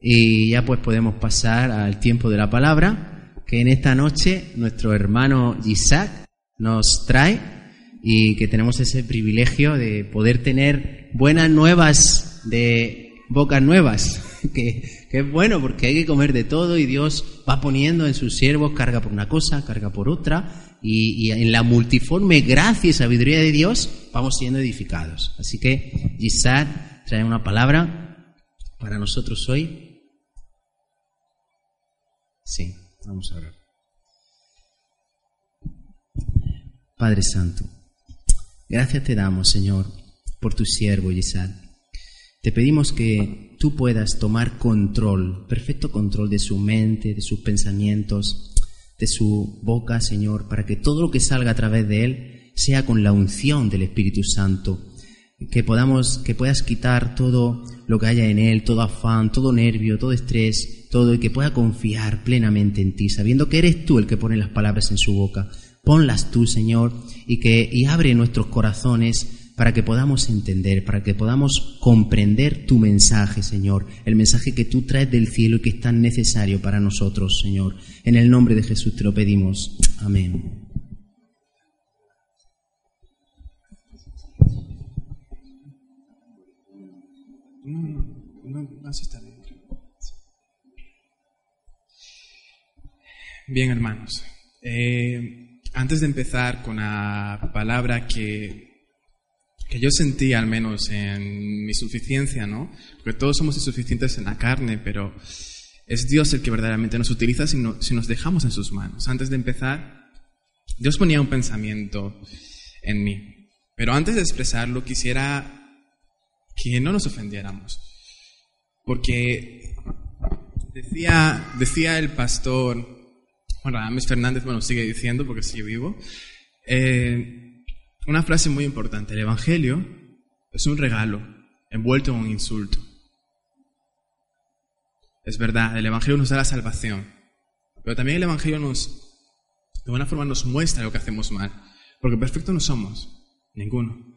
Y ya pues podemos pasar al tiempo de la palabra, que en esta noche nuestro hermano Isaac nos trae y que tenemos ese privilegio de poder tener buenas nuevas de bocas nuevas, que, es bueno porque hay que comer de todo y Dios va poniendo en sus siervos carga por una cosa, carga por otra, y, y en la multiforme gracia y sabiduría de Dios vamos siendo edificados. Así que Isaac trae una palabra para nosotros hoy Sí, vamos a orar. Padre Santo, gracias te damos, Señor, por tu siervo Isaac. Te pedimos que tú puedas tomar control, perfecto control de su mente, de sus pensamientos, de su boca, Señor, para que todo lo que salga a través de él sea con la unción del Espíritu Santo que podamos, que puedas quitar todo lo que haya en él, todo afán, todo nervio, todo estrés, todo, y que pueda confiar plenamente en ti, sabiendo que eres tú el que pone las palabras en su boca. Ponlas tú, Señor, y que, y abre nuestros corazones para que podamos entender, para que podamos comprender tu mensaje, Señor, el mensaje que tú traes del cielo y que es tan necesario para nosotros, Señor. En el nombre de Jesús te lo pedimos. Amén. Bien, hermanos. Eh, antes de empezar con la palabra que, que yo sentí, al menos en mi suficiencia, ¿no? Porque todos somos insuficientes en la carne, pero es Dios el que verdaderamente nos utiliza si, si nos dejamos en sus manos. Antes de empezar, Dios ponía un pensamiento en mí. Pero antes de expresarlo, quisiera que no nos ofendiéramos. Porque decía, decía el pastor Juan Ramos Fernández, bueno, sigue diciendo porque sigue vivo, eh, una frase muy importante, el Evangelio es un regalo envuelto en un insulto. Es verdad, el Evangelio nos da la salvación, pero también el Evangelio nos, de alguna forma, nos muestra lo que hacemos mal, porque perfecto no somos, ninguno.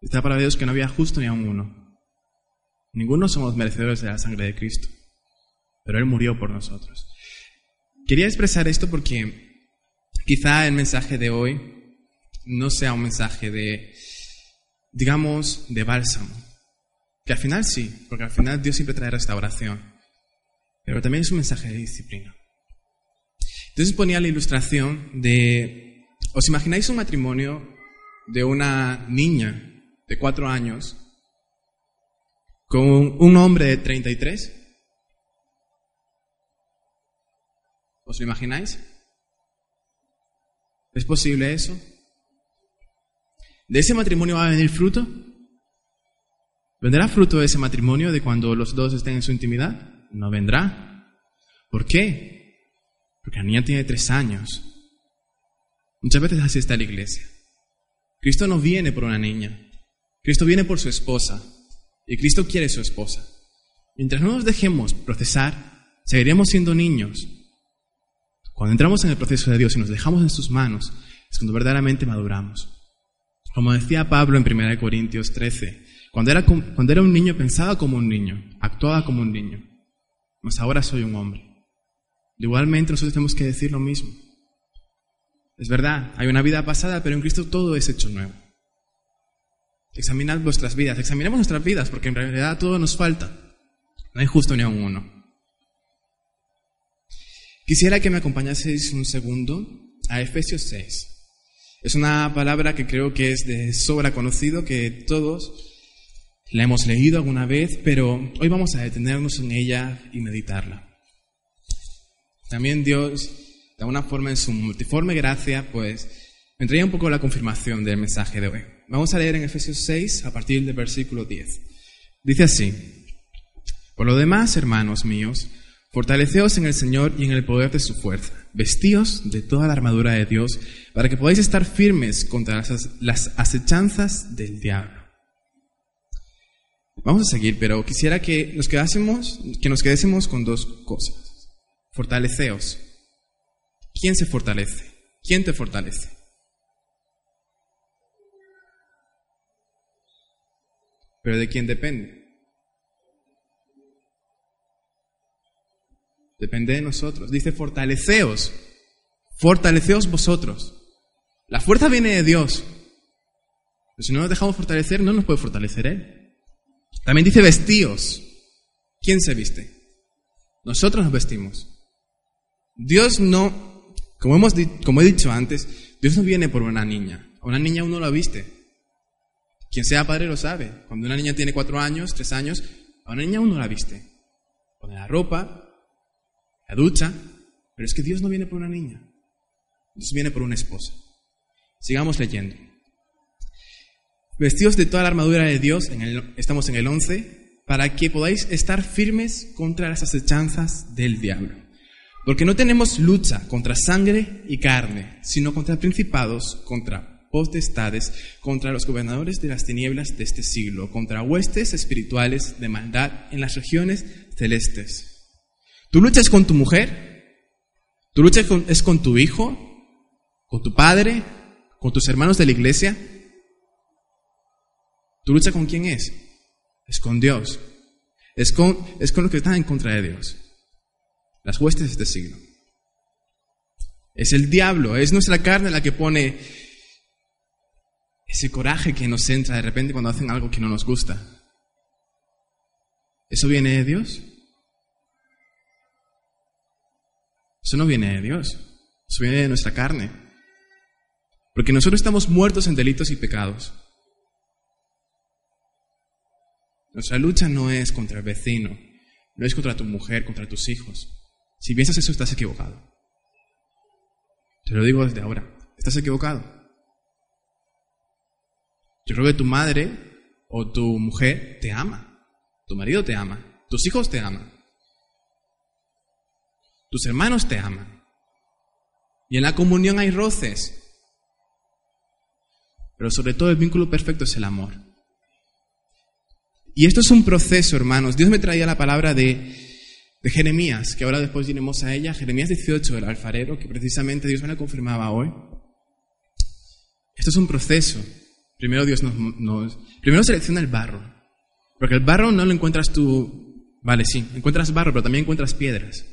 Está para Dios que no había justo ni a uno. Ninguno somos merecedores de la sangre de Cristo, pero Él murió por nosotros. Quería expresar esto porque quizá el mensaje de hoy no sea un mensaje de, digamos, de bálsamo, que al final sí, porque al final Dios siempre trae restauración, pero también es un mensaje de disciplina. Entonces ponía la ilustración de, ¿os imagináis un matrimonio de una niña de cuatro años con un hombre de 33? ¿Os lo imagináis? ¿Es posible eso? ¿De ese matrimonio va a venir fruto? ¿Vendrá fruto de ese matrimonio de cuando los dos estén en su intimidad? No vendrá. ¿Por qué? Porque la niña tiene tres años. Muchas veces así está la iglesia. Cristo no viene por una niña. Cristo viene por su esposa. Y Cristo quiere su esposa. Mientras no nos dejemos procesar, seguiremos siendo niños. Cuando entramos en el proceso de Dios y nos dejamos en sus manos, es cuando verdaderamente maduramos. Como decía Pablo en 1 Corintios 13, cuando era, cuando era un niño pensaba como un niño, actuaba como un niño, mas ahora soy un hombre. Igualmente nosotros tenemos que decir lo mismo. Es verdad, hay una vida pasada, pero en Cristo todo es hecho nuevo. Examinad vuestras vidas, examinemos nuestras vidas, porque en realidad todo nos falta. No hay justo ni a uno. Quisiera que me acompañaseis un segundo a Efesios 6. Es una palabra que creo que es de sobra conocido, que todos la hemos leído alguna vez, pero hoy vamos a detenernos en ella y meditarla. También Dios, de alguna forma en su multiforme gracia, pues me traía un poco la confirmación del mensaje de hoy. Vamos a leer en Efesios 6 a partir del versículo 10. Dice así, por lo demás, hermanos míos, fortaleceos en el Señor y en el poder de su fuerza, vestíos de toda la armadura de Dios, para que podáis estar firmes contra las acechanzas del diablo. Vamos a seguir, pero quisiera que nos quedásemos, que nos quedésemos con dos cosas. Fortaleceos. ¿Quién se fortalece? ¿Quién te fortalece? Pero de quién depende. Depende de nosotros. Dice, fortaleceos. Fortaleceos vosotros. La fuerza viene de Dios. Pero si no nos dejamos fortalecer, no nos puede fortalecer Él. También dice vestíos. ¿Quién se viste? Nosotros nos vestimos. Dios no, como, hemos, como he dicho antes, Dios no viene por una niña. A una niña uno la viste. Quien sea padre lo sabe. Cuando una niña tiene cuatro años, tres años, a una niña uno la viste. Pone la ropa, la ducha, pero es que Dios no viene por una niña. Dios viene por una esposa. Sigamos leyendo. Vestidos de toda la armadura de Dios, estamos en el 11, para que podáis estar firmes contra las acechanzas del diablo. Porque no tenemos lucha contra sangre y carne, sino contra principados, contra potestades, contra los gobernadores de las tinieblas de este siglo, contra huestes espirituales de maldad en las regiones celestes. ¿Tu lucha es con tu mujer? ¿Tu lucha es con tu hijo? ¿Con tu padre? ¿Con tus hermanos de la iglesia? ¿Tu lucha con quién es? Es con Dios. Es con, es con los que están en contra de Dios. Las huestes de este siglo. Es el diablo, es nuestra carne la que pone ese coraje que nos entra de repente cuando hacen algo que no nos gusta. ¿Eso viene de Dios? Eso no viene de Dios. Eso viene de nuestra carne. Porque nosotros estamos muertos en delitos y pecados. Nuestra lucha no es contra el vecino, no es contra tu mujer, contra tus hijos. Si piensas eso, estás equivocado. Te lo digo desde ahora, estás equivocado. Yo creo que tu madre o tu mujer te ama, tu marido te ama, tus hijos te aman, tus hermanos te aman. Y en la comunión hay roces, pero sobre todo el vínculo perfecto es el amor. Y esto es un proceso, hermanos. Dios me traía la palabra de, de Jeremías, que ahora después iremos a ella. Jeremías 18, el alfarero, que precisamente Dios me la confirmaba hoy. Esto es un proceso. Primero Dios nos, Primero selecciona el barro. Porque el barro no lo encuentras tú... Vale, sí, encuentras barro, pero también encuentras piedras.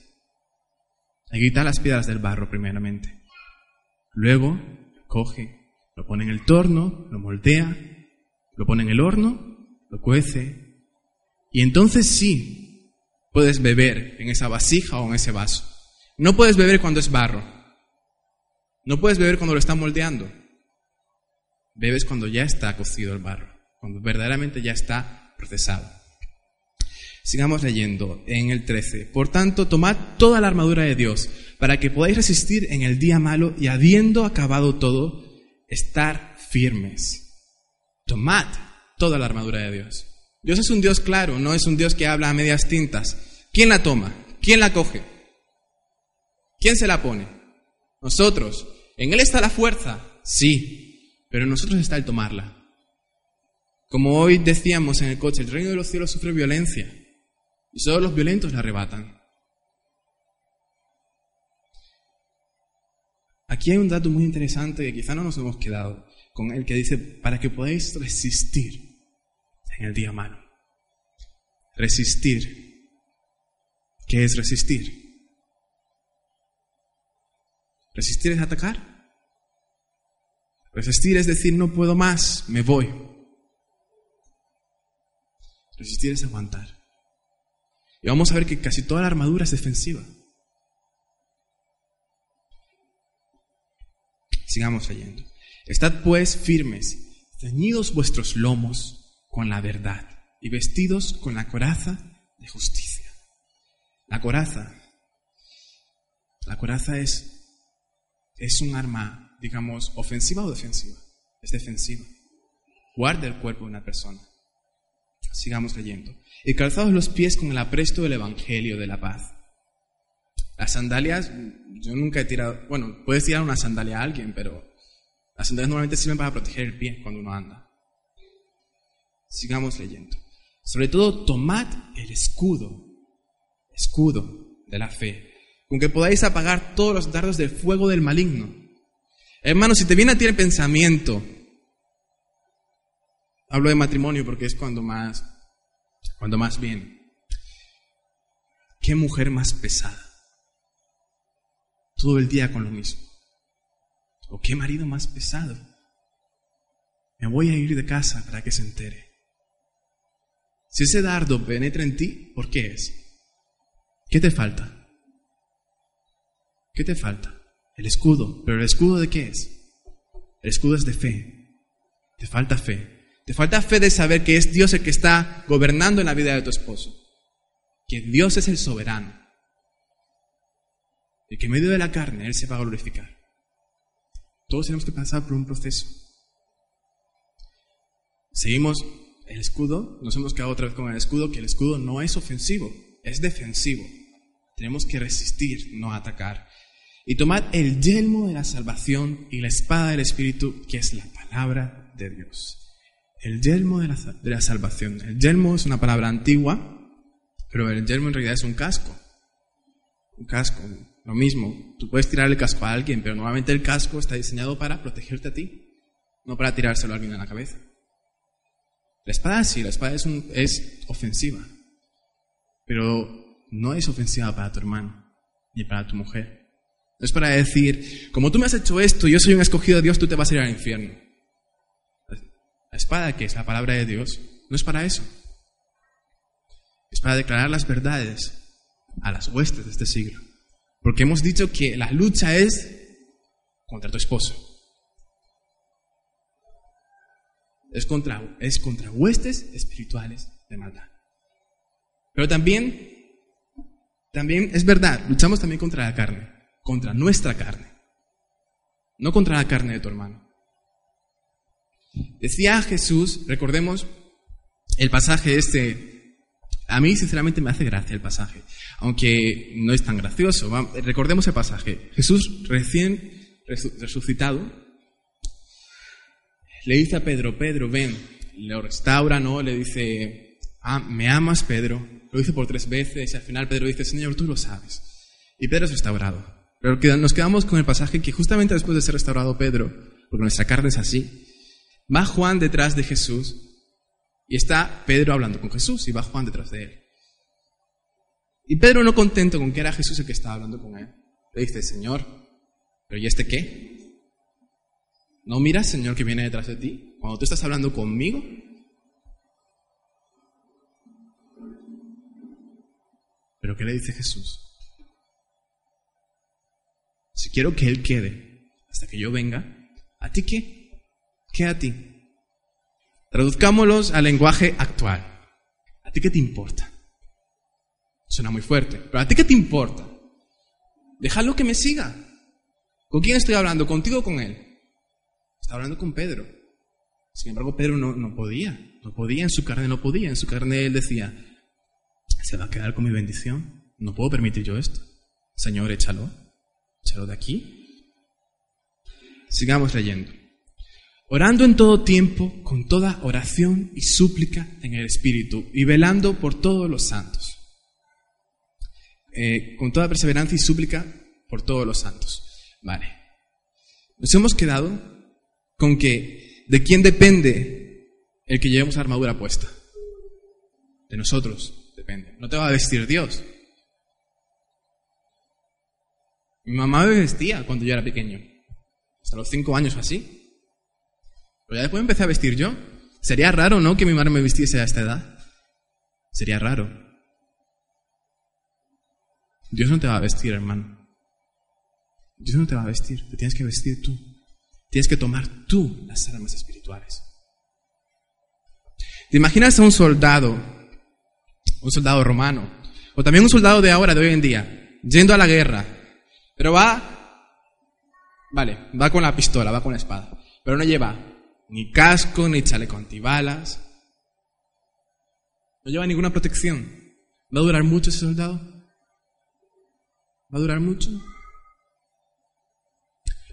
Hay que quitar las piedras del barro primeramente. Luego coge, lo pone en el torno, lo moldea, lo pone en el horno lo cuece, y entonces sí puedes beber en esa vasija o en ese vaso. No puedes beber cuando es barro. No puedes beber cuando lo está moldeando. Bebes cuando ya está cocido el barro, cuando verdaderamente ya está procesado. Sigamos leyendo en el 13. Por tanto, tomad toda la armadura de Dios para que podáis resistir en el día malo y habiendo acabado todo, estar firmes. Tomad toda la armadura de Dios. Dios es un Dios claro, no es un Dios que habla a medias tintas. ¿Quién la toma? ¿Quién la coge? ¿Quién se la pone? Nosotros. ¿En Él está la fuerza? Sí, pero en nosotros está el tomarla. Como hoy decíamos en el coche, el reino de los cielos sufre violencia y solo los violentos la arrebatan. Aquí hay un dato muy interesante que quizá no nos hemos quedado con el que dice, para que podáis resistir en el día malo. Resistir. ¿Qué es resistir? Resistir es atacar. Resistir es decir, no puedo más, me voy. Resistir es aguantar. Y vamos a ver que casi toda la armadura es defensiva. Sigamos leyendo. Estad pues firmes, ceñidos vuestros lomos con la verdad y vestidos con la coraza de justicia. La coraza, la coraza es, es un arma, digamos, ofensiva o defensiva. Es defensiva. Guarda el cuerpo de una persona. Sigamos leyendo. Y calzados los pies con el apresto del Evangelio de la paz. Las sandalias, yo nunca he tirado, bueno, puedes tirar una sandalia a alguien, pero las sandalias normalmente sirven para proteger el pie cuando uno anda. Sigamos leyendo. Sobre todo, tomad el escudo, escudo de la fe, con que podáis apagar todos los dardos del fuego del maligno. Hermano, si te viene a ti el pensamiento, hablo de matrimonio porque es cuando más, cuando más viene. ¿Qué mujer más pesada? todo el día con lo mismo. ¿O qué marido más pesado? Me voy a ir de casa para que se entere. Si ese dardo penetra en ti, ¿por qué es? ¿Qué te falta? ¿Qué te falta? El escudo. ¿Pero el escudo de qué es? El escudo es de fe. Te falta fe. Te falta fe de saber que es Dios el que está gobernando en la vida de tu esposo. Que Dios es el soberano. Y que en medio de la carne Él se va a glorificar. Todos tenemos que pasar por un proceso. Seguimos el escudo, nos hemos quedado otra vez con el escudo, que el escudo no es ofensivo, es defensivo. Tenemos que resistir, no atacar. Y tomar el yelmo de la salvación y la espada del Espíritu, que es la palabra de Dios. El yelmo de la, de la salvación. El yelmo es una palabra antigua, pero el yelmo en realidad es un casco. Un casco, lo mismo. Tú puedes tirar el casco a alguien, pero normalmente el casco está diseñado para protegerte a ti, no para tirárselo a alguien en la cabeza. La espada sí, la espada es, es ofensiva, pero no es ofensiva para tu hermano ni para tu mujer. No es para decir, como tú me has hecho esto, yo soy un escogido de Dios, tú te vas a ir al infierno. La espada, que es la palabra de Dios, no es para eso. Es para declarar las verdades a las huestes de este siglo. Porque hemos dicho que la lucha es contra tu esposo. Es contra, es contra huestes espirituales de maldad. Pero también, también es verdad, luchamos también contra la carne, contra nuestra carne, no contra la carne de tu hermano. Decía Jesús, recordemos el pasaje este a mí, sinceramente, me hace gracia el pasaje, aunque no es tan gracioso. Recordemos el pasaje. Jesús, recién resucitado, le dice a Pedro, Pedro, ven, lo restaura, ¿no? Le dice, ah, ¿me amas, Pedro? Lo dice por tres veces y al final Pedro dice, Señor, tú lo sabes. Y Pedro es restaurado. Pero nos quedamos con el pasaje que justamente después de ser restaurado Pedro, porque nuestra carne es así, va Juan detrás de Jesús y está Pedro hablando con Jesús y va Juan detrás de él. Y Pedro no contento con que era Jesús el que estaba hablando con él, le dice, Señor, ¿pero y este qué? ¿No miras, Señor, que viene detrás de ti? Cuando tú estás hablando conmigo. ¿Pero qué le dice Jesús? Si quiero que Él quede hasta que yo venga, ¿a ti qué? ¿Qué a ti? Traduzcámoslos al lenguaje actual. ¿A ti qué te importa? Suena muy fuerte, pero ¿a ti qué te importa? Déjalo que me siga. ¿Con quién estoy hablando? ¿Contigo o con él? Está hablando con Pedro. Sin embargo, Pedro no, no podía. No podía en su carne, no podía. En su carne él decía, ¿se va a quedar con mi bendición? No puedo permitir yo esto. Señor, échalo. De aquí. Sigamos leyendo orando en todo tiempo, con toda oración y súplica en el Espíritu, y velando por todos los santos. Eh, con toda perseverancia y súplica por todos los santos. Vale. Nos hemos quedado con que, ¿de quién depende el que llevemos la armadura puesta? De nosotros depende. No te va a vestir Dios. Mi mamá me vestía cuando yo era pequeño, hasta los cinco años o así. Pero ya después empecé a vestir yo. Sería raro, ¿no? Que mi madre me vistiese a esta edad. Sería raro. Dios no te va a vestir, hermano. Dios no te va a vestir. Te tienes que vestir tú. Tienes que tomar tú las armas espirituales. ¿Te imaginas a un soldado, un soldado romano, o también un soldado de ahora, de hoy en día, yendo a la guerra, pero va, vale, va con la pistola, va con la espada, pero no lleva ni casco, ni chaleco antibalas. No lleva ninguna protección. ¿Va a durar mucho ese soldado? ¿Va a durar mucho?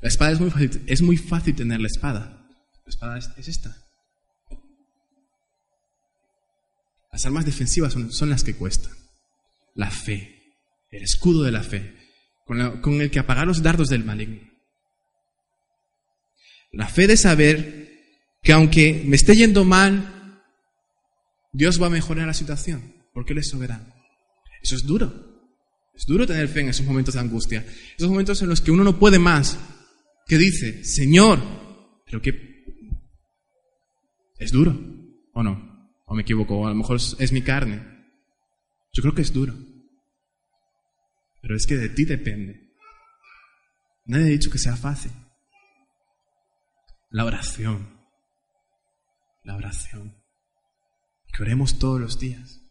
La espada es muy fácil, es muy fácil tener la espada. La espada es, esta. Las armas defensivas son, son, las que cuestan. La fe, el escudo de la fe, con, el que apagar los dardos del maligno. La fe de saber que aunque me esté yendo mal, Dios va a mejorar la situación, porque Él es soberano. Eso es duro, Es duro tener fe en esos momentos de angustia, esos momentos en los que uno no puede más, que dice, Señor, pero que es duro, ¿o no? ¿O me equivoco? O a lo mejor es mi carne. Yo creo que es duro. Pero es que de ti depende. Nadie ha dicho que sea fácil. La oración. La oración. Que oremos todos los días.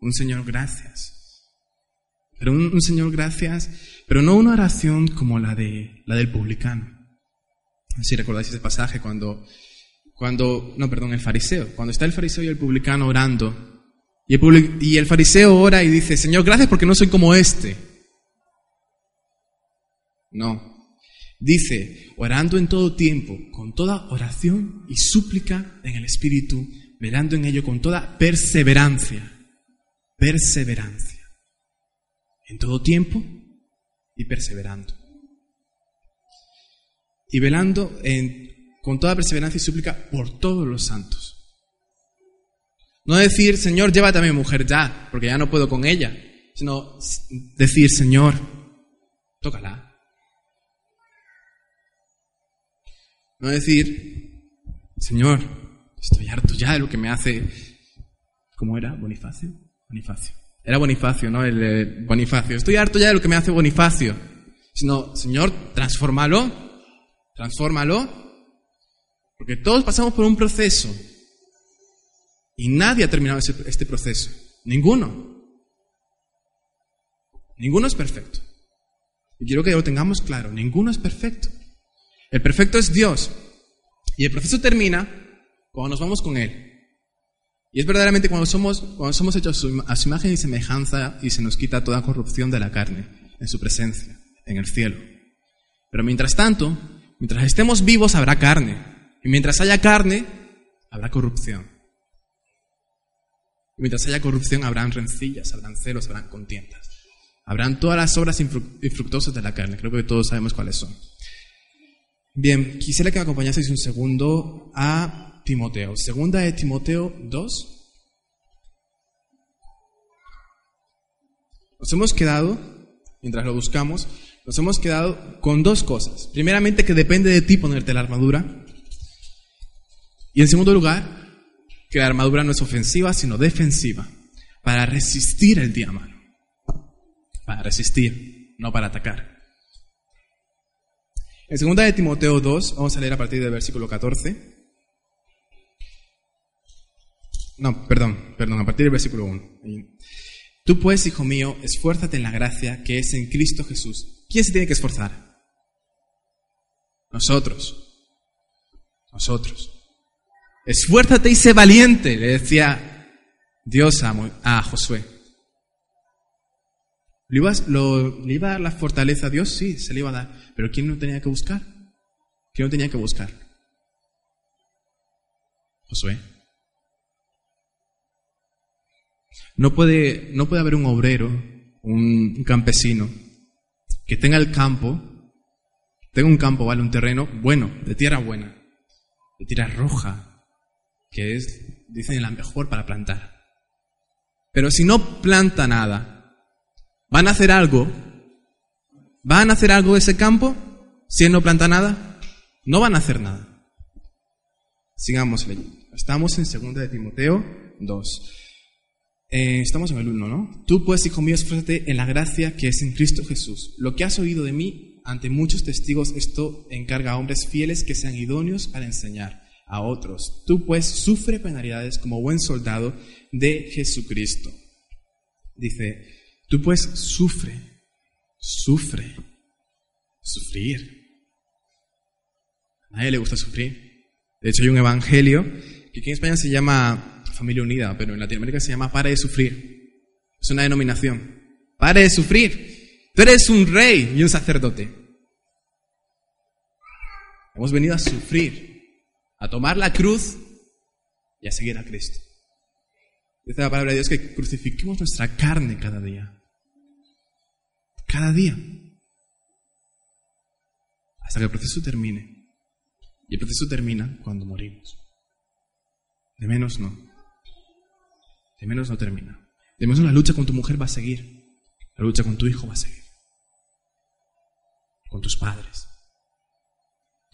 Un Señor, gracias. Pero un, Señor, gracias, pero no una oración como la, de, la del publicano. Si recordáis ese pasaje cuando, cuando, no, perdón, el fariseo, cuando está el fariseo y el publicano orando, y el, fariseo ora y dice, Señor, gracias porque no soy como este. No. Dice, orando en todo tiempo, con toda oración y súplica en el Espíritu, velando en ello con toda perseverancia. Perseverancia. En todo tiempo y perseverando. Y velando en, con toda perseverancia y súplica por todos los santos. No decir, Señor, llévate a mi mujer ya, porque ya no puedo con ella, sino decir, Señor, tócala. No decir, Señor, estoy harto ya de lo que me hace. ¿Cómo era? ¿Bonifacio? Bonifacio. Era Bonifacio, ¿no? El Bonifacio. Estoy harto ya de lo que me hace Bonifacio. Sino, Señor, transfórmalo. Transfórmalo. Porque todos pasamos por un proceso. Y nadie ha terminado este proceso. Ninguno. Ninguno es perfecto. Y quiero que lo tengamos claro. Ninguno es perfecto. El perfecto es Dios. Y el proceso termina cuando nos vamos con Él. Y es verdaderamente cuando somos, cuando somos hechos a su imagen y semejanza y se nos quita toda corrupción de la carne en su presencia, en el cielo. Pero mientras tanto, mientras estemos vivos habrá carne. Y mientras haya carne, habrá corrupción. Y mientras haya corrupción, habrán rencillas, habrán celos, habrán contiendas. Habrán todas las obras infructuosas de la carne. Creo que todos sabemos cuáles son. Bien, quisiera que acompañaseis un segundo a Timoteo. Segunda de Timoteo 2. Nos hemos quedado, mientras lo buscamos, nos hemos quedado con dos cosas. Primeramente, que depende de ti ponerte la armadura. Y en segundo lugar, que la armadura no es ofensiva, sino defensiva, para resistir el día malo. Para resistir, no para atacar. En 2 de Timoteo 2, vamos a leer a partir del versículo 14. No, perdón, perdón, a partir del versículo 1. Tú pues, hijo mío, esfuérzate en la gracia que es en Cristo Jesús. ¿Quién se tiene que esforzar? Nosotros. Nosotros. Esfuérzate y sé valiente, le decía Dios a, Josué. ¿Le iba, ¿Le iba a dar la fortaleza a Dios? Sí, se le iba a dar. Pero ¿quién no tenía que buscar? ¿Quién no tenía que buscar? Josué. No puede, no puede haber un obrero, un campesino, que tenga el campo, tenga un campo, ¿vale? Un terreno bueno, de tierra buena, de tierra roja, que es, dicen, la mejor para plantar. Pero si no planta nada, ¿van a hacer algo? ¿Van a hacer algo ese campo si él no planta nada? No van a hacer nada. Sigamos leyendo. Estamos en 2 de Timoteo 2. Eh, estamos en el 1, ¿no? Tú pues, hijo mío, esfuérzate en la gracia que es en Cristo Jesús. Lo que has oído de mí ante muchos testigos, esto encarga a hombres fieles que sean idóneos para enseñar a otros. Tú pues sufre penalidades como buen soldado de Jesucristo. Dice, tú pues sufre, sufre, sufrir. A nadie le gusta sufrir. De hecho hay un evangelio que aquí en España se llama Familia Unida, pero en Latinoamérica se llama Pare de Sufrir. Es una denominación. Pare de sufrir. Tú eres un rey y un sacerdote. Hemos venido a sufrir a tomar la cruz y a seguir a Cristo. Dice la palabra de Dios que crucifiquemos nuestra carne cada día. Cada día. Hasta que el proceso termine. Y el proceso termina cuando morimos. De menos no. De menos no termina. De menos la lucha con tu mujer va a seguir. La lucha con tu hijo va a seguir. Con tus padres.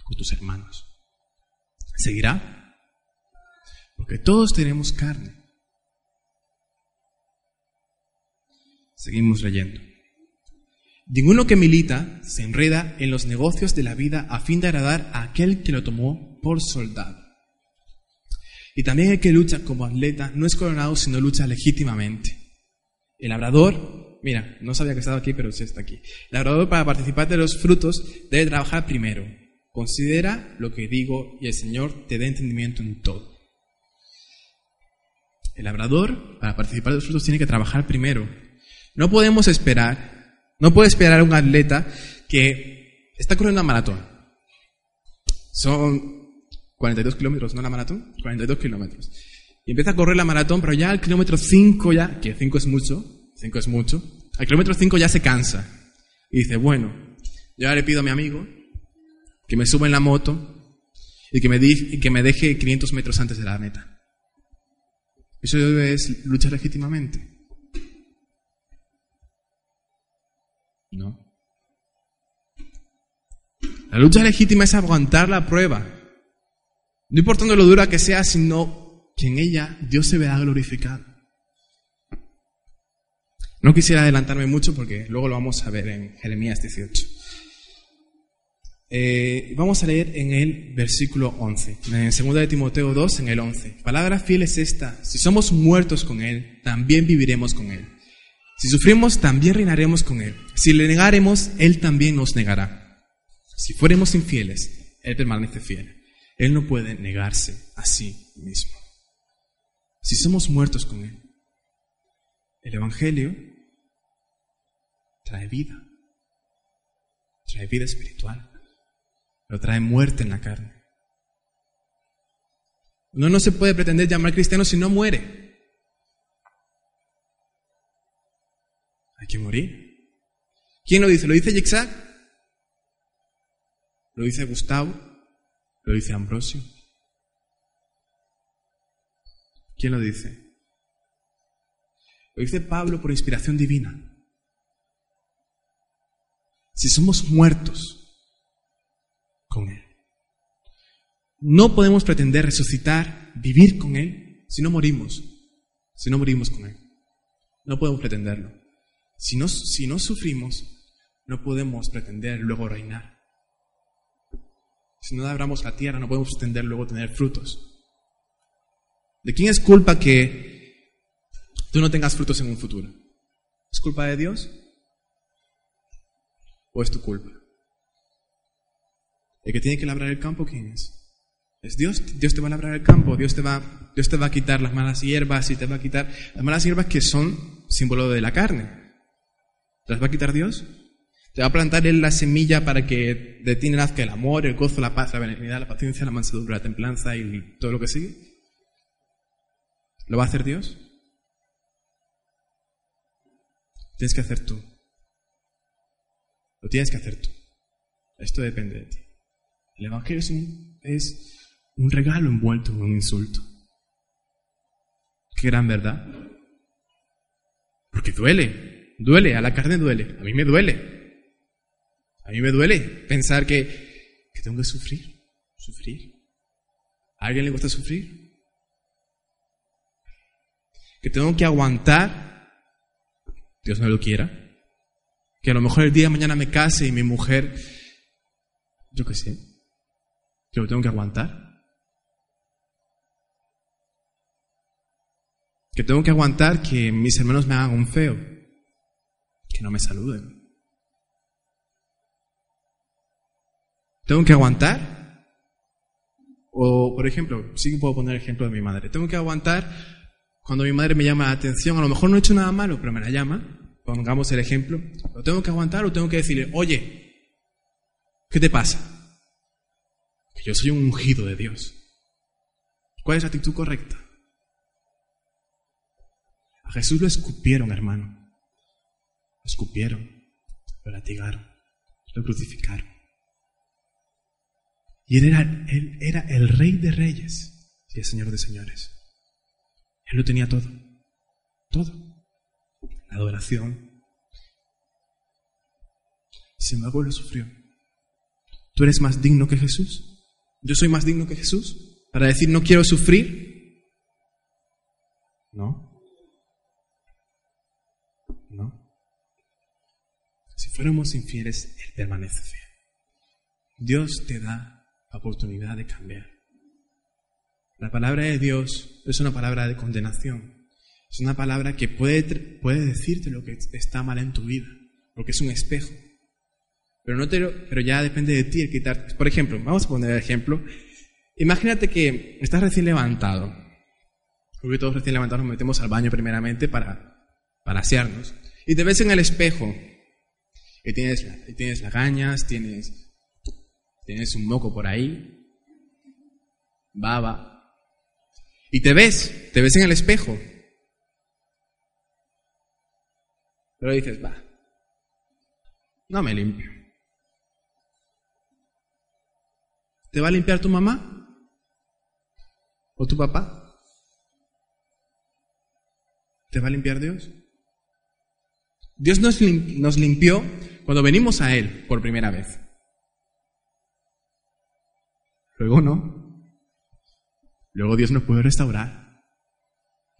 Con tus hermanos. ¿Seguirá? Porque todos tenemos carne. Seguimos leyendo. Ninguno que milita se enreda en los negocios de la vida a fin de agradar a aquel que lo tomó por soldado. Y también el que lucha como atleta no es coronado sino lucha legítimamente. El labrador, mira, no sabía que estaba aquí, pero sí está aquí. El labrador para participar de los frutos debe trabajar primero. Considera lo que digo y el Señor te dé entendimiento en todo. El labrador, para participar de los frutos, tiene que trabajar primero. No podemos esperar, no puede esperar a un atleta que está corriendo una maratón. Son 42 kilómetros, ¿no la maratón? 42 kilómetros. Y empieza a correr la maratón, pero ya al kilómetro 5 ya, que 5 es mucho, 5 es mucho, al kilómetro 5 ya se cansa. Y dice, bueno, yo le pido a mi amigo que me suba en la moto y que me, y que me deje 500 metros antes de la meta. ¿Eso es luchar legítimamente? No. La lucha legítima es aguantar la prueba. No importando lo dura que sea, sino que en ella Dios se vea glorificado. No quisiera adelantarme mucho porque luego lo vamos a ver en Jeremías 18. Eh, vamos a leer en el versículo 11, en 2 de Timoteo 2, en el 11. Palabra fiel es esta, si somos muertos con Él, también viviremos con Él. Si sufrimos, también reinaremos con Él. Si le negaremos, Él también nos negará. Si fuéramos infieles, Él permanece fiel. Él no puede negarse a sí mismo. Si somos muertos con Él, el Evangelio trae vida, trae vida espiritual, pero trae muerte en la carne. Uno no se puede pretender llamar cristiano si no muere. Hay que morir. ¿Quién lo dice? ¿Lo dice Yitzhak? ¿Lo dice Gustavo? ¿Lo dice Ambrosio? ¿Quién lo dice? Lo dice Pablo por inspiración divina. Si somos muertos con Él, no podemos pretender resucitar, vivir con Él, si no morimos, si no morimos con Él. No podemos pretenderlo. Si no, si no sufrimos, no podemos pretender luego reinar. Si no abramos la tierra, no podemos pretender luego tener frutos. ¿De quién es culpa que tú no tengas frutos en un futuro? ¿Es culpa de Dios? ¿O es tu culpa? El que tiene que labrar el campo, ¿quién es? Es Dios. Dios te va a labrar el campo, Dios te va, Dios te va a quitar las malas hierbas y te va a quitar las malas hierbas que son símbolo de la carne. ¿Te las va a quitar Dios? ¿Te va a plantar Él la semilla para que de ti nazca el amor, el gozo, la paz, la benignidad, la paciencia, la mansedumbre, la templanza y todo lo que sigue? ¿Lo va a hacer Dios? Tienes que hacer tú. Lo tienes que hacer tú. Esto depende de ti. El Evangelio es un, es un regalo envuelto en un insulto. Qué gran verdad. Porque duele. Duele, a la carne duele. A mí me duele. A mí me duele pensar que, que tengo que sufrir. Sufrir. ¿A alguien le gusta sufrir? Que tengo que aguantar. Dios no lo quiera. Que a lo mejor el día de mañana me case y mi mujer, yo qué sé, que lo tengo que aguantar. Que tengo que aguantar que mis hermanos me hagan un feo que no me saluden. ¿Tengo que aguantar? O, por ejemplo, sí que puedo poner el ejemplo de mi madre. Tengo que aguantar cuando mi madre me llama la atención. A lo mejor no he hecho nada malo, pero me la llama. Pongamos el ejemplo. ¿Lo tengo que aguantar o tengo que decirle, oye, ¿qué te pasa? Yo soy un ungido de Dios. ¿Cuál es la actitud correcta? A Jesús lo escupieron, hermano escupieron, lo latigaron, lo crucificaron. Y él era, él era el rey de reyes y el señor de señores. Él lo tenía todo, todo. La adoración, Sin embargo, lo sufrió. ¿Tú eres más digno que Jesús? ¿Yo soy más digno que Jesús? Para decir, no quiero sufrir. No. No. Si fuéramos infieles, Él permanece fiel. Dios te da la oportunidad de cambiar. La palabra de Dios es una palabra de condenación. Es una palabra que puede, puede decirte lo que está mal en tu vida, porque es un espejo. Pero, no te pero ya depende de ti el quitar. Por ejemplo, vamos a poner el ejemplo. Imagínate que estás recién levantado. Porque todos recién levantados nos metemos al baño primeramente para, para asearnos. Y te ves en el espejo. Y tienes, y tienes lagañas, tienes, tienes un moco por ahí, baba. Y te ves, te ves en el espejo. Pero dices, va, no me limpio. ¿Te va a limpiar tu mamá? ¿O tu papá? ¿Te va a limpiar Dios? Dios nos, limpió cuando venimos a Él por primera vez. Luego no. Luego Dios nos puede restaurar.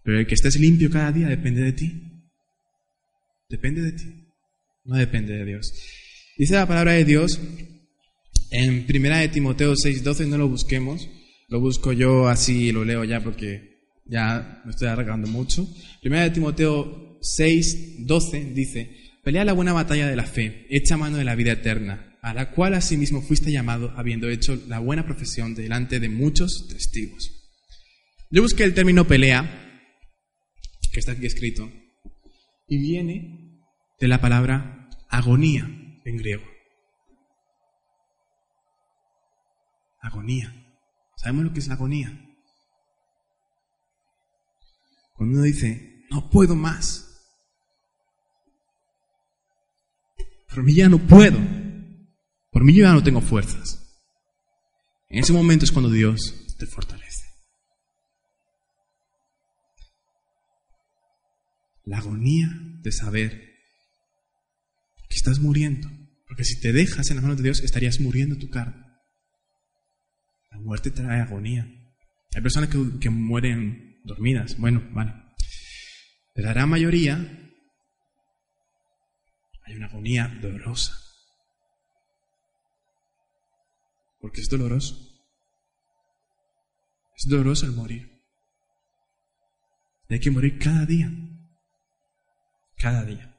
Pero el que estés limpio cada día depende de ti. Depende de ti. No depende de Dios. Dice la palabra de Dios en Primera de Timoteo 6:12, no lo busquemos, lo busco yo así y lo leo ya porque ya me estoy alargando mucho. Primera de Timoteo 6:12 dice, pelea la buena batalla de la fe, echa mano de la vida eterna, a la cual asimismo fuiste llamado habiendo hecho la buena profesión delante de muchos testigos. Yo busqué el término pelea, que está aquí escrito, y viene de la palabra agonía en griego. Agonía. ¿Sabemos lo que es la agonía? Cuando uno dice, no puedo más. Por mí ya no puedo. Por mí ya no tengo fuerzas. En ese momento es cuando Dios te fortalece. La agonía de saber que estás muriendo. Porque si te dejas en las manos de Dios, estarías muriendo tu carne. La muerte trae agonía. Hay personas que, mueren dormidas. Bueno, vale. Pero la gran mayoría hay una agonía dolorosa. Porque es doloroso. Es doloroso el morir. hay que morir cada día. Cada día.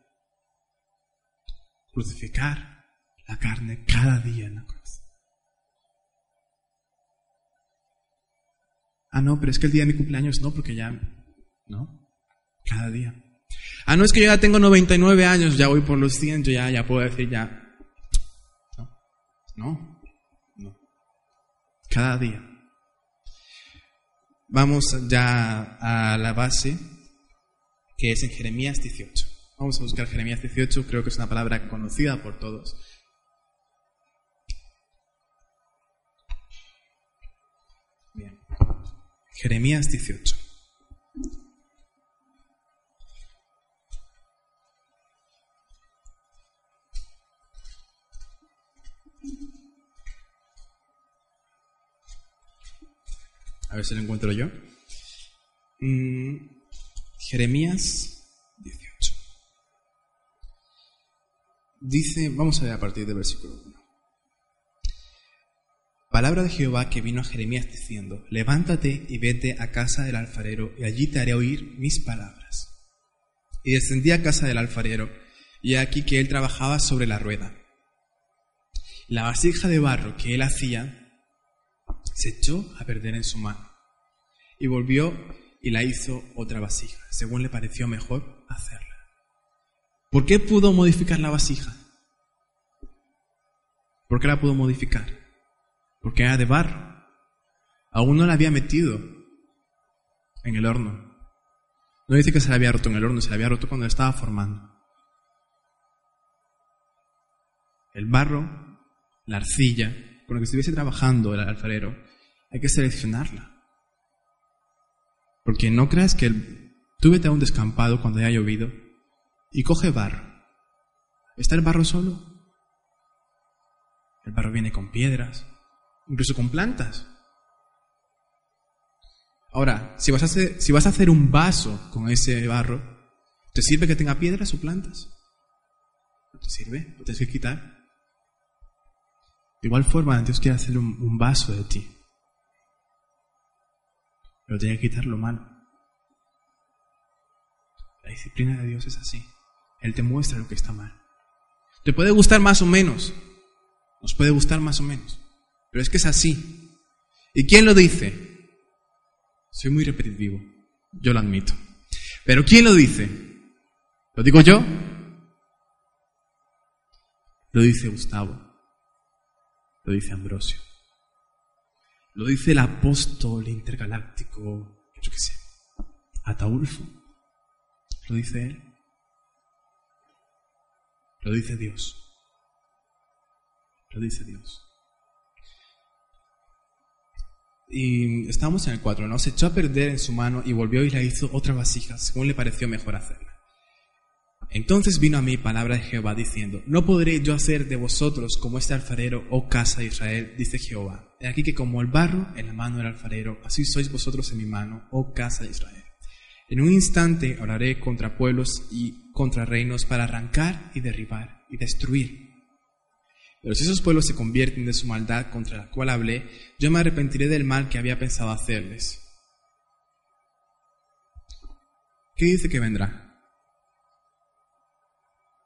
Crucificar la carne cada día en la cruz. Ah, no, pero es que el día de mi cumpleaños no, porque ya, ¿no? Cada día. Ah, no, es que yo ya tengo 99 años, ya voy por los 100, yo ya, ya puedo decir ya. No, no, no. Cada día. Vamos ya a la base, que es en Jeremías 18. Vamos a buscar Jeremías 18, creo que es una palabra conocida por todos. Jeremías 18. A ver si lo encuentro yo. Mm, Jeremías 18. Dice, vamos a ver a partir del versículo 1. Palabra de Jehová que vino a Jeremías diciendo, levántate y vete a casa del alfarero, y allí te haré oír mis palabras. Y descendí a casa del alfarero, y aquí que él trabajaba sobre la rueda. La vasija de barro que él hacía se echó a perder en su mano, y volvió y la hizo otra vasija, según le pareció mejor hacerla. ¿Por qué pudo modificar la vasija? ¿Por qué la pudo modificar? Porque era de barro. Aún no la había metido en el horno. No dice que se la había roto en el horno, se la había roto cuando la estaba formando. El barro, la arcilla, con lo que estuviese trabajando el alfarero, hay que seleccionarla. Porque no creas que el... tú vete a un descampado cuando haya llovido y coge barro. ¿Está el barro solo? El barro viene con piedras, incluso con plantas. Ahora, si vas, a hacer, un vaso con ese barro, ¿te sirve que tenga piedras o plantas? ¿No te sirve? ¿Lo tienes que quitar? De igual forma, Dios quiere hacer un, un vaso de ti. Pero tiene que quitar lo malo. La disciplina de Dios es así. Él te muestra lo que está mal. Te puede gustar más o menos. Nos puede gustar más o menos. Pero es que es así. ¿Y quién lo dice? Soy muy repetitivo, yo lo admito. Pero ¿quién lo dice? ¿Lo digo yo? Lo dice Gustavo. Lo dice Ambrosio. Lo dice el apóstol intergaláctico, yo qué sé, Ataulfo. Lo dice él. Lo dice Dios. Lo dice Dios. Y estábamos en el 4, ¿no? Se echó a perder en su mano y volvió y la hizo otra vasija, según le pareció mejor hacerla. Entonces vino a mí palabra de Jehová diciendo, no podré yo hacer de vosotros como este alfarero, oh casa de Israel, dice Jehová. He aquí que como el barro en la mano del alfarero, así sois vosotros en mi mano, oh casa de Israel. En un instante hablaré contra pueblos y contra reinos para arrancar y derribar y destruir pero si esos pueblos se convierten de su maldad contra la cual hablé, yo me arrepentiré del mal que había pensado hacerles. ¿Qué dice que vendrá?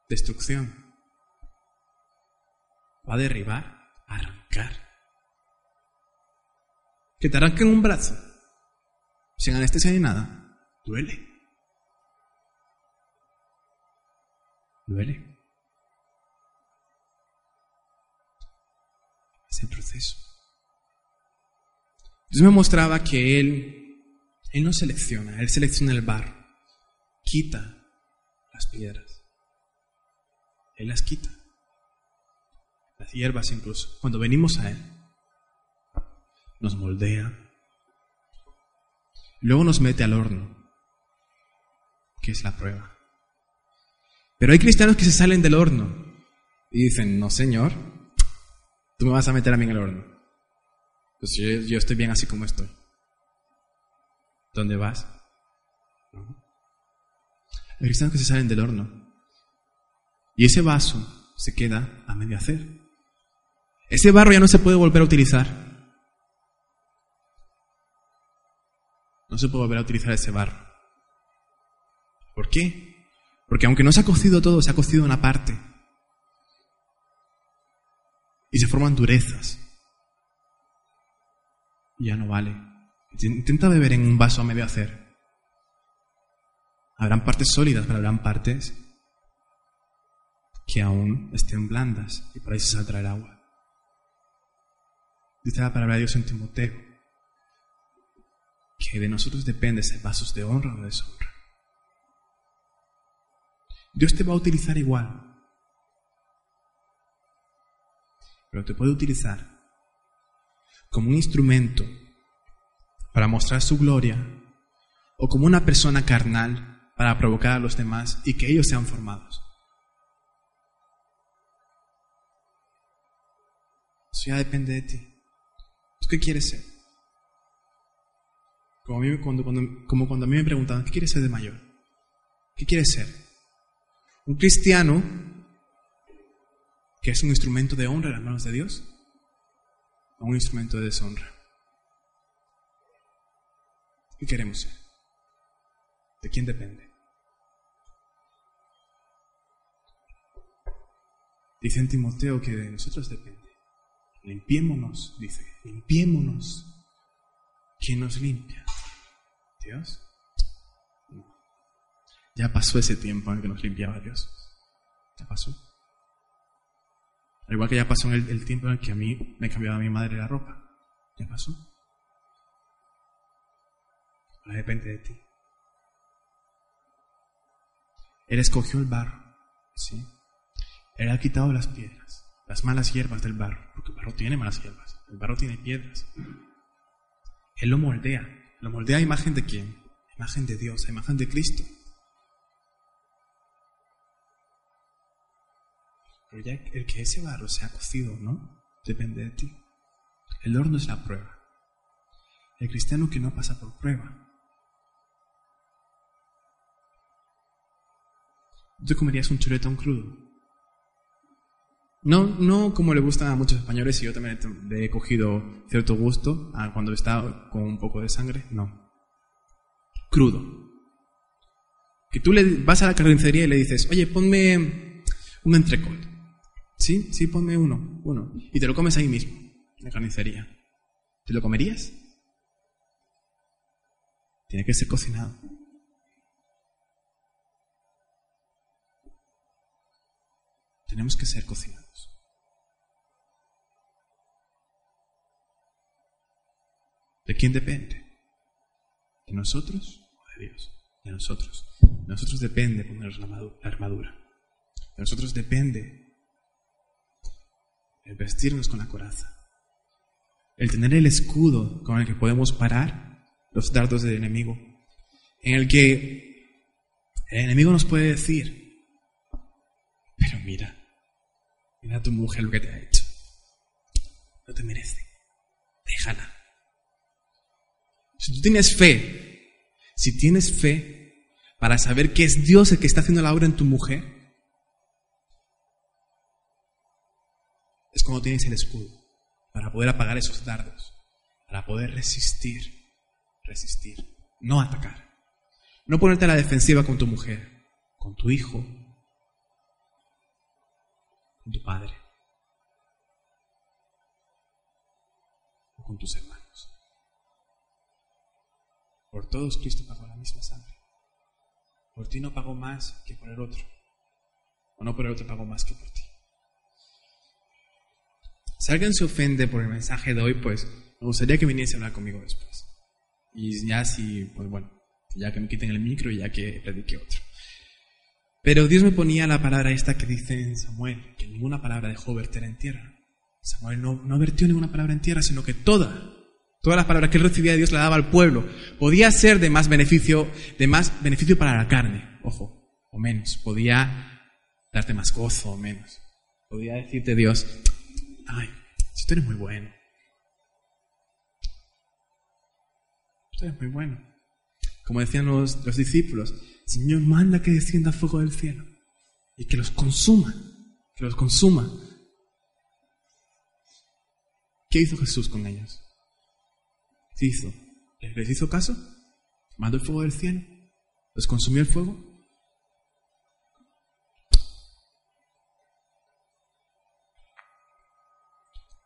Destrucción. Va a derribar, arrancar. Que te arranquen un brazo, sin anestesia ni nada, duele. Duele. Ese proceso. Dios me mostraba que Él, Él no selecciona, Él selecciona el barro, quita las piedras. Él las quita. Las hierbas incluso. Cuando venimos a Él, nos moldea. Luego nos mete al horno, que es la prueba. Pero hay cristianos que se salen del horno y dicen, no Señor, Tú me vas a meter a mí en el horno. Pues yo, estoy bien así como estoy. ¿Dónde vas? Hay cristianos que se salen del horno. Y ese vaso se queda a medio hacer. Ese barro ya no se puede volver a utilizar. No se puede volver a utilizar ese barro. ¿Por qué? Porque aunque no se ha cocido todo, se ha cocido una parte y se forman durezas. Y ya no vale. Intenta beber en un vaso a medio hacer. Habrán partes sólidas, pero habrán partes que aún estén blandas y por ahí se saldrá el agua. Dice la palabra de Dios en Timoteo que de nosotros depende ser vasos de honra o de deshonra. Dios te va a utilizar igual pero te puede utilizar como un instrumento para mostrar su gloria o como una persona carnal para provocar a los demás y que ellos sean formados. Eso ya depende de ti. ¿Tú qué quieres ser? Como, cuando, como cuando a mí me preguntaban, ¿qué quieres ser de mayor? ¿Qué quieres ser? Un cristiano que es un instrumento de honra en las manos de Dios o un instrumento de deshonra. ¿Qué queremos ser? ¿De quién depende? Dice en Timoteo que de nosotros depende. Limpiémonos, dice, limpiémonos. ¿Quién nos limpia? ¿Dios? Ya pasó ese tiempo en que nos limpiaba Dios. Ya pasó. Al igual que ya pasó en el, tiempo en que a mí me cambiaba mi madre la ropa. Ya pasó. Ahora depende de ti. Él escogió el barro, ¿sí? Él ha quitado las piedras, las malas hierbas del barro, porque el barro tiene malas hierbas, el barro tiene piedras. Él lo moldea. ¿Lo moldea a imagen de quién? A imagen de Dios, a imagen de Cristo. Pero ya el que ese barro se ha cocido, ¿no? depende de ti. El horno es la prueba. El cristiano que no pasa por prueba. ¿Tú comerías un chuletón crudo? No, no como le gusta a muchos españoles y yo también le he cogido cierto gusto a cuando está con un poco de sangre. No. Crudo. Que tú le vas a la carnicería y le dices, oye, ponme un entrecot. Sí, sí, ponme uno, uno. Y te lo comes ahí mismo, en la carnicería. ¿Te lo comerías? Tiene que ser cocinado. Tenemos que ser cocinados. ¿De quién depende? ¿De nosotros o de Dios? De nosotros. De nosotros depende ponernos la armadura. De nosotros depende el vestirnos con la coraza. El tener el escudo con el que podemos parar los dardos del enemigo. En el que el enemigo nos puede decir, pero mira, Mira a tu mujer lo que te ha hecho. No te merece. Déjala. Si tú tienes fe, si tienes fe para saber que es Dios el que está haciendo la obra en tu mujer, es como tienes el escudo para poder apagar esos dardos, para poder resistir, resistir, no atacar. No ponerte a la defensiva con tu mujer, con tu hijo, con tu padre o con tus hermanos. Por todos Cristo pagó la misma sangre. Por ti no pagó más que por el otro. O no por el otro pagó más que por ti. Si alguien se ofende por el mensaje de hoy, pues me gustaría que viniese a hablar conmigo después. Y ya si, pues bueno, ya que me quiten el micro y ya que predique otro. Pero Dios me ponía la palabra esta que dice en Samuel, que ninguna palabra dejó verter en tierra. Samuel no, no vertió ninguna palabra en tierra, sino que toda, todas las palabras que recibía de Dios la daba al pueblo. Podía ser de más beneficio, de más beneficio para la carne, ojo, o menos. Podía darte más gozo o menos. Podía decirte Dios, ay, si tú eres muy bueno. Tú eres muy bueno. Como decían los, los discípulos, Señor, manda que descienda fuego del cielo y que los consuma, que los consuma. ¿Qué hizo Jesús con ellos? ¿Qué hizo? ¿Les hizo caso? ¿Mandó el fuego del cielo? ¿Les consumió el fuego?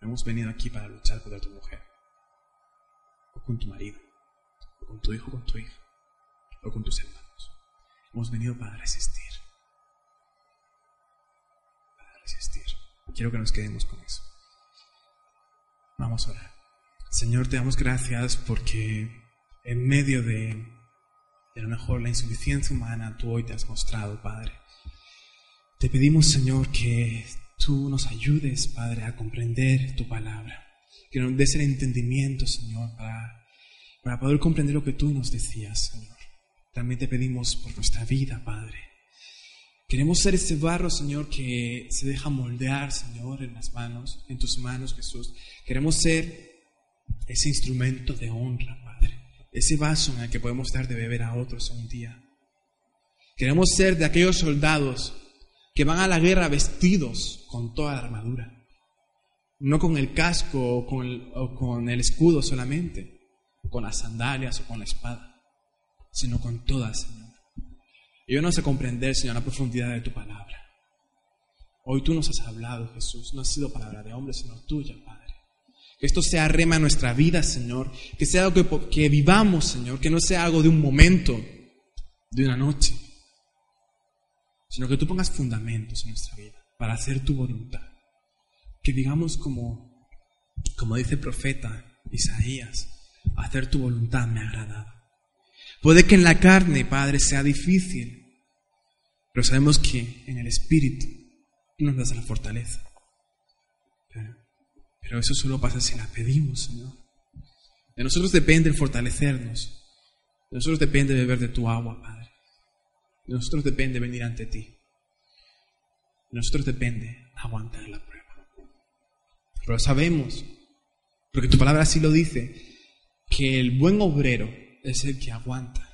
Hemos venido aquí para luchar contra tu mujer, o con tu marido, o con tu hijo, o con tu hija, o con tus hermanos. Hemos venido para resistir. Para resistir. Quiero que nos quedemos con eso. Vamos a orar. Señor, te damos gracias porque en medio de, de lo mejor la insuficiencia humana, tú hoy te has mostrado, Padre. Te pedimos, Señor, que tú nos ayudes, Padre, a comprender tu palabra. Que nos des el entendimiento, Señor, para, para poder comprender lo que tú nos decías, Señor. También te pedimos por nuestra vida, Padre. Queremos ser ese barro, Señor, que se deja moldear, Señor, en las manos, en tus manos, Jesús. Queremos ser ese instrumento de honra, Padre. Ese vaso en el que podemos dar de beber a otros un día. Queremos ser de aquellos soldados que van a la guerra vestidos con toda la armadura. No con el casco o con el, o escudo solamente, con las sandalias o con la espada sino con todas, Señor. Y yo no sé comprender, Señor, la profundidad de tu palabra. Hoy tú nos has hablado, Jesús. No ha sido palabra de hombre, sino tuya, Padre. Que esto sea rema en nuestra vida, Señor. Que sea algo que, que vivamos, Señor. Que no sea algo de un momento, de una noche. Sino que tú pongas fundamentos en nuestra vida para hacer tu voluntad. Que digamos como, como dice el profeta Isaías, hacer tu voluntad me ha agradado. Puede que en la carne, Padre, sea difícil, pero sabemos que en el Espíritu nos das la fortaleza. Pero, eso solo pasa si la pedimos, Señor. De nosotros depende el fortalecernos. De nosotros depende beber de tu agua, Padre. Nosotros depende venir ante ti. Nosotros depende aguantar la prueba. Pero sabemos, porque tu palabra así lo dice, que el buen obrero es el que aguanta,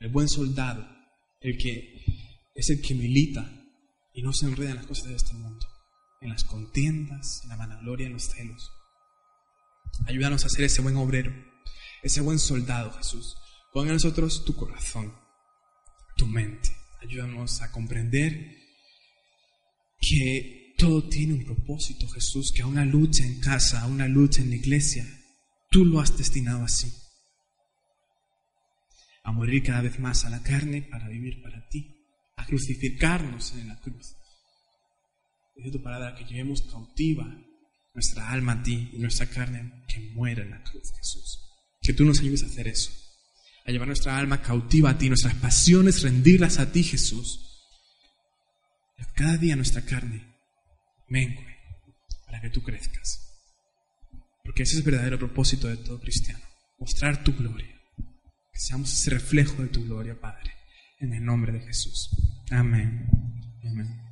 el buen soldado, el que es el que milita y no se enreda en las cosas de este mundo, en las contiendas, en la vanagloria, en los celos. Ayúdanos a ser ese buen obrero, ese buen soldado, Jesús. Pon en nosotros tu corazón, tu mente. Ayúdanos a comprender que todo tiene un propósito, Jesús, que a una lucha en casa, a una lucha en la iglesia, tú lo has destinado así. A morir cada vez más a la carne para vivir para ti, a crucificarnos en la cruz. Dice tu palabra que llevemos cautiva nuestra alma a ti y nuestra carne que muera en la cruz, Jesús. Que tú nos ayudes a hacer eso, a llevar nuestra alma cautiva a ti, nuestras pasiones, rendirlas a ti, Jesús. Cada día nuestra carne mengue para que tú crezcas. Porque ese es el verdadero propósito de todo cristiano, mostrar tu gloria. Que seamos ese reflejo de tu gloria, Padre, en el nombre de Jesús. Amén. Amén.